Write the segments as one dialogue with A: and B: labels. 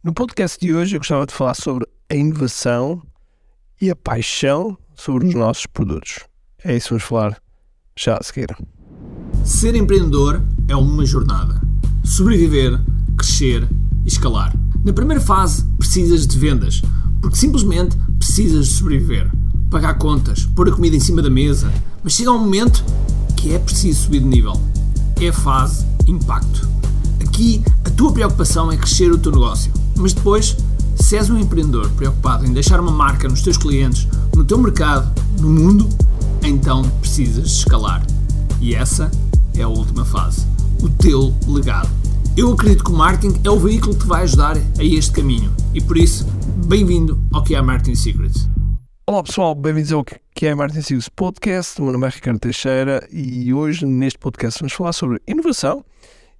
A: No podcast de hoje eu gostava de falar sobre a inovação e a paixão sobre os nossos produtos. É isso que vamos falar já a seguir.
B: Ser empreendedor é uma jornada. Sobreviver, crescer e escalar. Na primeira fase precisas de vendas, porque simplesmente precisas de sobreviver. Pagar contas, pôr a comida em cima da mesa, mas chega um momento que é preciso subir de nível. É a fase impacto. Aqui a tua preocupação é crescer o teu negócio, mas depois, se és um empreendedor preocupado em deixar uma marca nos teus clientes, no teu mercado, no mundo, então precisas escalar. E essa é a última fase, o teu legado. Eu acredito que o marketing é o veículo que te vai ajudar a este caminho e por isso, bem-vindo ao que é Marketing Secrets.
A: Olá pessoal, bem-vindos ao que é Martin Sigos Podcast. O meu nome é Ricardo Teixeira e hoje neste podcast vamos falar sobre inovação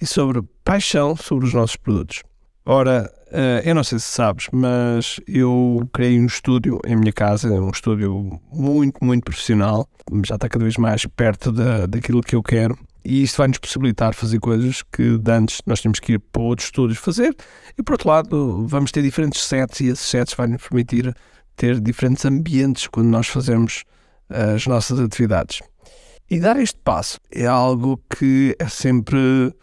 A: e sobre paixão sobre os nossos produtos. Ora, eh, eu não sei se sabes, mas eu criei um estúdio em minha casa, um estúdio muito, muito profissional, já está cada vez mais perto da, daquilo que eu quero. E isto vai nos possibilitar fazer coisas que antes nós temos que ir para outros estúdios fazer. E por outro lado, vamos ter diferentes sets e esses sets vão nos permitir ter diferentes ambientes quando nós fazemos eh, as nossas atividades. E dar este passo é algo que é sempre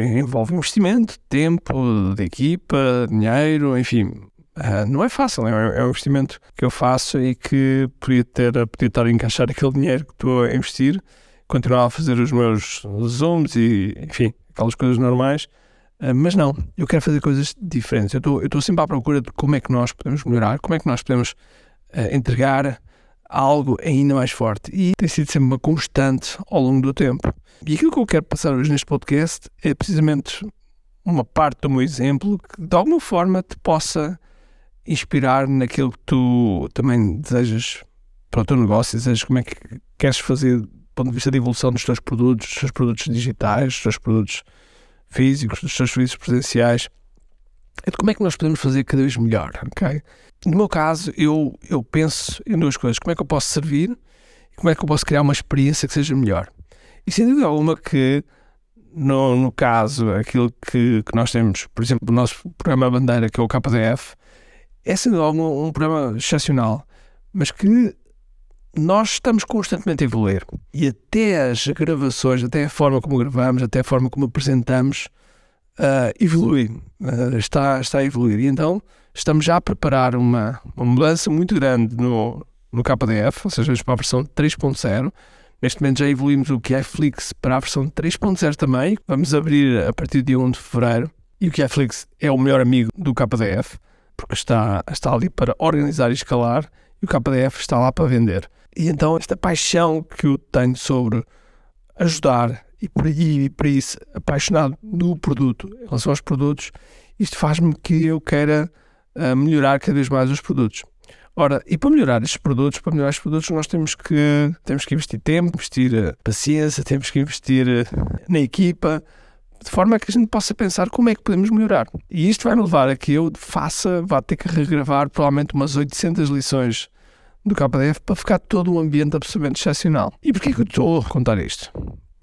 A: envolve investimento, tempo, de equipa, dinheiro, enfim. Uh, não é fácil, é, é um investimento que eu faço e que podia, ter, podia estar a encaixar aquele dinheiro que estou a investir, continuar a fazer os meus zooms e, enfim, aquelas coisas normais, ah, mas não, eu quero fazer coisas diferentes. Eu estou, eu estou sempre à procura de como é que nós podemos melhorar, como é que nós podemos uh, entregar algo ainda mais forte. E tem sido sempre uma constante ao longo do tempo. E aquilo que eu quero passar hoje neste podcast é precisamente uma parte do meu exemplo que de alguma forma te possa inspirar naquilo que tu também desejas para o teu negócio, desejas como é que queres fazer do ponto de vista de evolução dos teus produtos, dos teus produtos digitais, dos teus produtos físicos, dos seus serviços presenciais, é de como é que nós podemos fazer cada vez melhor, ok? No meu caso, eu, eu penso em duas coisas. Como é que eu posso servir e como é que eu posso criar uma experiência que seja melhor. E sem dúvida alguma que, no, no caso, aquilo que, que nós temos, por exemplo, o nosso programa bandeira, que é o KDF, é sem dúvida alguma um programa excepcional, mas que nós estamos constantemente a evoluir. E até as gravações, até a forma como gravamos, até a forma como apresentamos, uh, evolui. Uh, está, está a evoluir. E então estamos já a preparar uma, uma mudança muito grande no, no KDF, ou seja, para a versão 3.0. Neste momento já evoluímos o QIFlix para a versão 3.0 também. Vamos abrir a partir de 1 de fevereiro. E o QIFlix é o melhor amigo do KDF, porque está, está ali para organizar e escalar, e o KDF está lá para vender. E então esta paixão que eu tenho sobre ajudar e por aí, para isso, apaixonado no produto, em relação aos produtos, isto faz-me que eu queira uh, melhorar cada vez mais os produtos. Ora, e para melhorar estes produtos, para melhorar estes produtos, nós temos que, temos que investir tempo, investir uh, paciência, temos que investir uh, na equipa, de forma que a gente possa pensar como é que podemos melhorar. E isto vai me levar a que eu faça, vá ter que regravar provavelmente umas 800 lições do KDF para ficar todo um ambiente absolutamente excepcional. E porquê que eu estou a contar isto?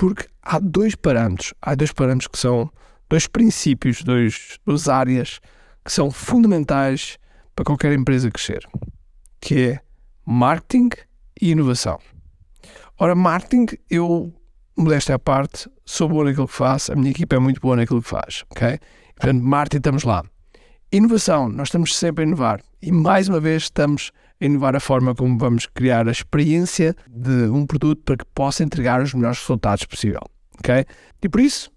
A: Porque há dois parâmetros, há dois parâmetros que são dois princípios, dois, duas áreas que são fundamentais para qualquer empresa crescer, que é marketing e inovação. Ora, marketing, eu, modéstia à parte, sou bom naquilo que faço, a minha equipa é muito boa naquilo que faz, ok? Portanto, marketing, estamos lá. Inovação, nós estamos sempre a inovar. E mais uma vez estamos inovar a forma como vamos criar a experiência de um produto para que possa entregar os melhores resultados possível. Ok? E por isso,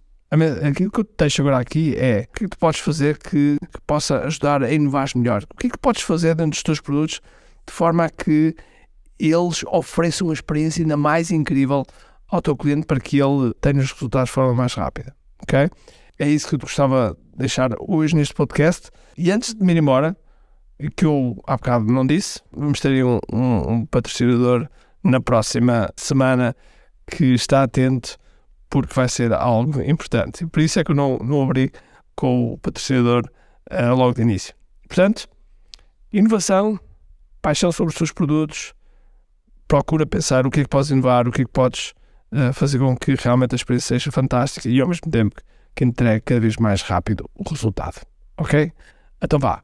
A: aquilo que eu te deixo agora aqui é o que, é que tu podes fazer que, que possa ajudar a inovar melhor. O que é que podes fazer dentro dos teus produtos de forma a que eles ofereçam uma experiência ainda mais incrível ao teu cliente para que ele tenha os resultados de forma mais rápida. Ok? É isso que eu gostava de deixar hoje neste podcast. E antes de me ir embora, que eu há bocado não disse, vamos ter um, um, um patrocinador na próxima semana que está atento porque vai ser algo importante. Por isso é que eu não, não abri com o patrocinador uh, logo de início. Portanto, inovação, paixão sobre os teus produtos, procura pensar o que é que podes inovar, o que é que podes uh, fazer com que realmente a experiência seja fantástica e ao mesmo tempo que entregue cada vez mais rápido o resultado. Ok? Então vá,